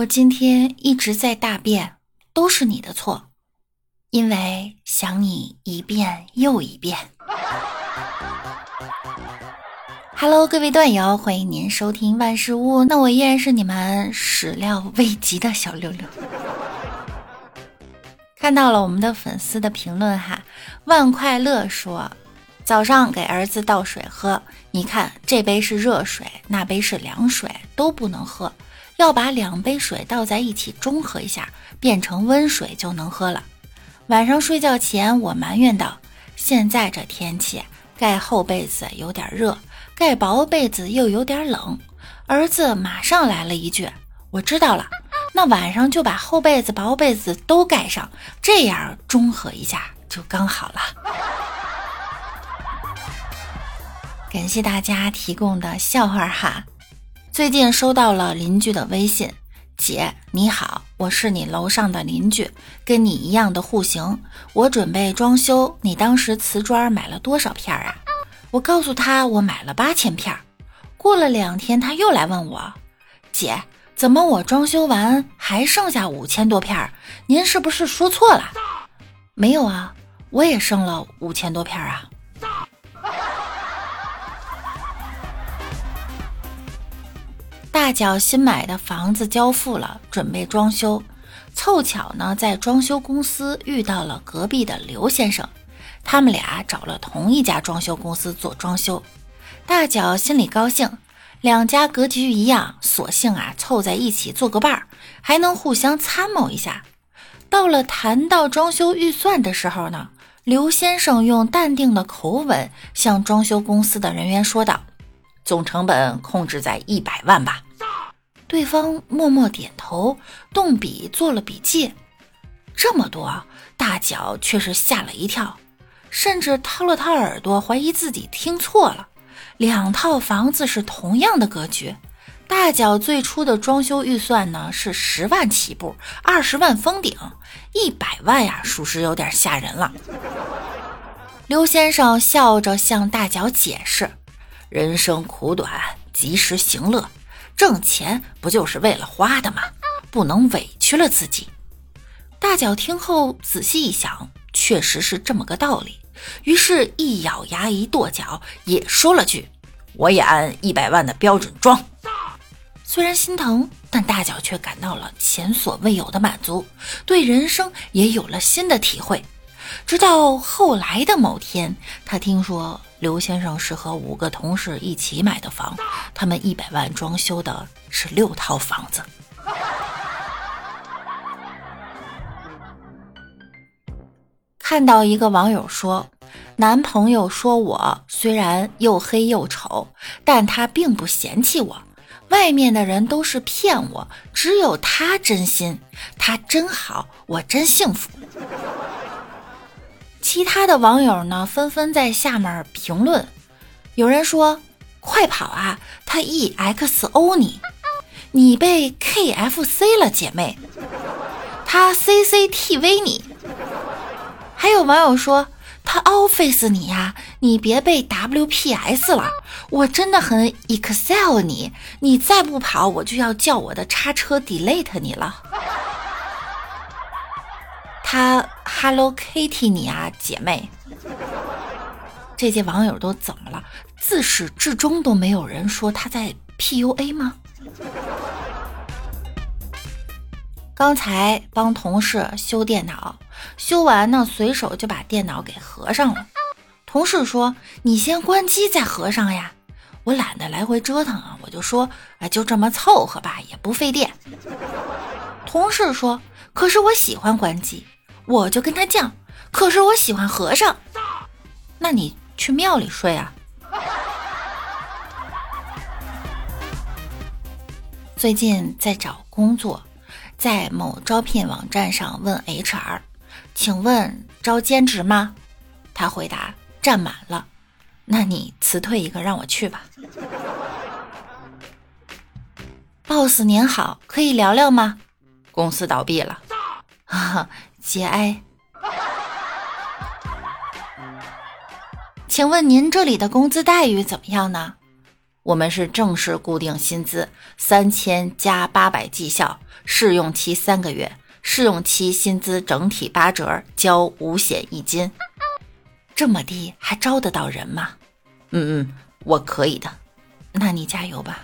我今天一直在大便，都是你的错，因为想你一遍又一遍。Hello，各位段友，欢迎您收听万事屋。那我依然是你们始料未及的小六六。看到了我们的粉丝的评论哈，万快乐说，早上给儿子倒水喝，你看这杯是热水，那杯是凉水，都不能喝。要把两杯水倒在一起中和一下，变成温水就能喝了。晚上睡觉前，我埋怨道：“现在这天气，盖厚被子有点热，盖薄被子又有点冷。”儿子马上来了一句：“我知道了，那晚上就把厚被子、薄被子都盖上，这样中和一下就刚好了。”感谢大家提供的笑话哈。最近收到了邻居的微信，姐你好，我是你楼上的邻居，跟你一样的户型，我准备装修，你当时瓷砖买了多少片啊？我告诉他我买了八千片。过了两天他又来问我，姐怎么我装修完还剩下五千多片？您是不是说错了？没有啊，我也剩了五千多片啊。大脚新买的房子交付了，准备装修。凑巧呢，在装修公司遇到了隔壁的刘先生，他们俩找了同一家装修公司做装修。大脚心里高兴，两家格局一样，索性啊凑在一起做个伴儿，还能互相参谋一下。到了谈到装修预算的时候呢，刘先生用淡定的口吻向装修公司的人员说道。总成本控制在一百万吧。对方默默点头，动笔做了笔记。这么多，大脚却是吓了一跳，甚至掏了掏耳朵，怀疑自己听错了。两套房子是同样的格局。大脚最初的装修预算呢是十万起步，二十万封顶，一百万呀，属实有点吓人了。刘先生笑着向大脚解释。人生苦短，及时行乐。挣钱不就是为了花的吗？不能委屈了自己。大脚听后仔细一想，确实是这么个道理。于是，一咬牙，一跺脚，也说了句：“我也按一百万的标准装。”虽然心疼，但大脚却感到了前所未有的满足，对人生也有了新的体会。直到后来的某天，他听说刘先生是和五个同事一起买的房，他们一百万装修的是六套房子。看到一个网友说，男朋友说我虽然又黑又丑，但他并不嫌弃我，外面的人都是骗我，只有他真心，他真好，我真幸福。其他的网友呢，纷纷在下面评论。有人说：“快跑啊，他 EXO 你，你被 KFC 了，姐妹，他 CCTV 你。”还有网友说：“他 Office 你呀，你别被 WPS 了，我真的很 Excel 你，你再不跑，我就要叫我的叉车 delete 你了。”他 Hello Kitty 你啊，姐妹！这些网友都怎么了？自始至终都没有人说他在 PUA 吗？刚才帮同事修电脑，修完呢，随手就把电脑给合上了。同事说：“你先关机再合上呀。”我懒得来回折腾啊，我就说：“啊，就这么凑合吧，也不费电。”同事说：“可是我喜欢关机。”我就跟他犟，可是我喜欢和尚，那你去庙里睡啊。最近在找工作，在某招聘网站上问 HR，请问招兼职吗？他回答占满了，那你辞退一个让我去吧。boss 您好，可以聊聊吗？公司倒闭了。节哀，请问您这里的工资待遇怎么样呢？我们是正式固定薪资，三千加八百绩效，试用期三个月，试用期薪资整体八折，交五险一金。这么低还招得到人吗？嗯嗯，我可以的。那你加油吧。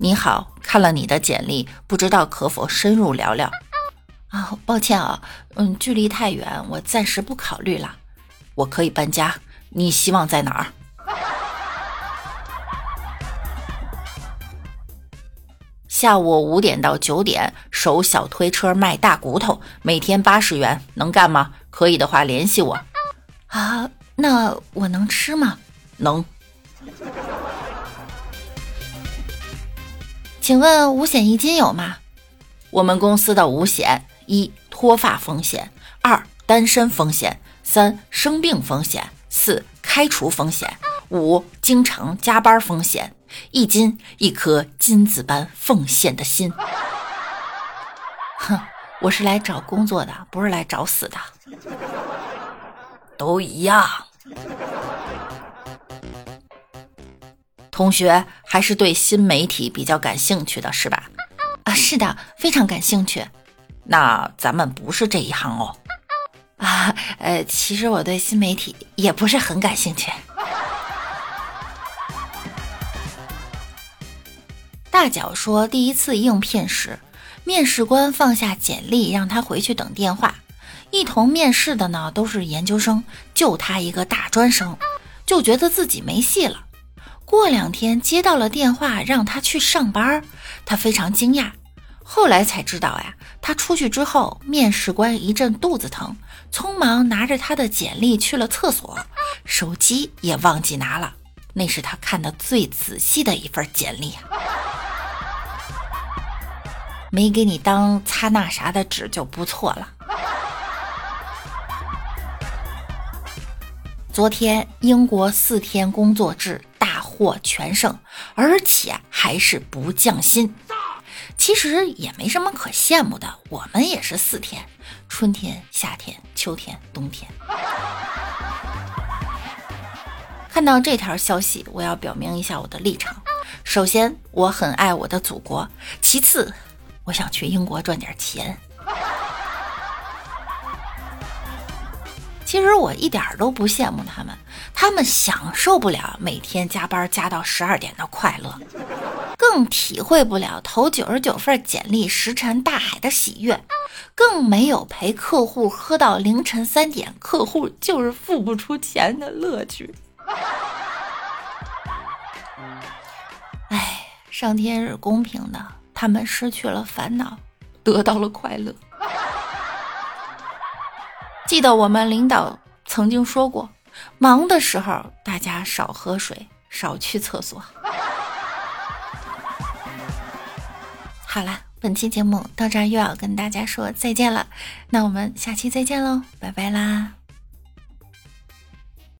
你好，看了你的简历，不知道可否深入聊聊？啊，抱歉啊，嗯，距离太远，我暂时不考虑了。我可以搬家，你希望在哪儿？下午五点到九点，守小推车卖大骨头，每天八十元，能干吗？可以的话联系我。啊，那我能吃吗？能。请问五险一金有吗？我们公司的五险：一、脱发风险；二、单身风险；三、生病风险；四、开除风险；五、经常加班风险。一金，一颗金子般奉献的心。哼，我是来找工作的，不是来找死的。都一样。同学还是对新媒体比较感兴趣的，是吧？啊，是的，非常感兴趣。那咱们不是这一行哦。啊，呃，其实我对新媒体也不是很感兴趣。大脚说，第一次应聘时，面试官放下简历，让他回去等电话。一同面试的呢都是研究生，就他一个大专生，就觉得自己没戏了。过两天接到了电话，让他去上班，他非常惊讶。后来才知道呀，他出去之后，面试官一阵肚子疼，匆忙拿着他的简历去了厕所，手机也忘记拿了。那是他看的最仔细的一份简历！没给你当擦那啥的纸就不错了。昨天英国四天工作制。获全胜，而且还是不降薪。其实也没什么可羡慕的，我们也是四天：春天、夏天、秋天、冬天。看到这条消息，我要表明一下我的立场。首先，我很爱我的祖国；其次，我想去英国赚点钱。其实我一点都不羡慕他们，他们享受不了每天加班加到十二点的快乐，更体会不了投九十九份简历石沉大海的喜悦，更没有陪客户喝到凌晨三点，客户就是付不出钱的乐趣。哎，上天是公平的，他们失去了烦恼，得到了快乐。记得我们领导曾经说过，忙的时候大家少喝水，少去厕所。好了，本期节目到这儿又要跟大家说再见了，那我们下期再见喽，拜拜啦。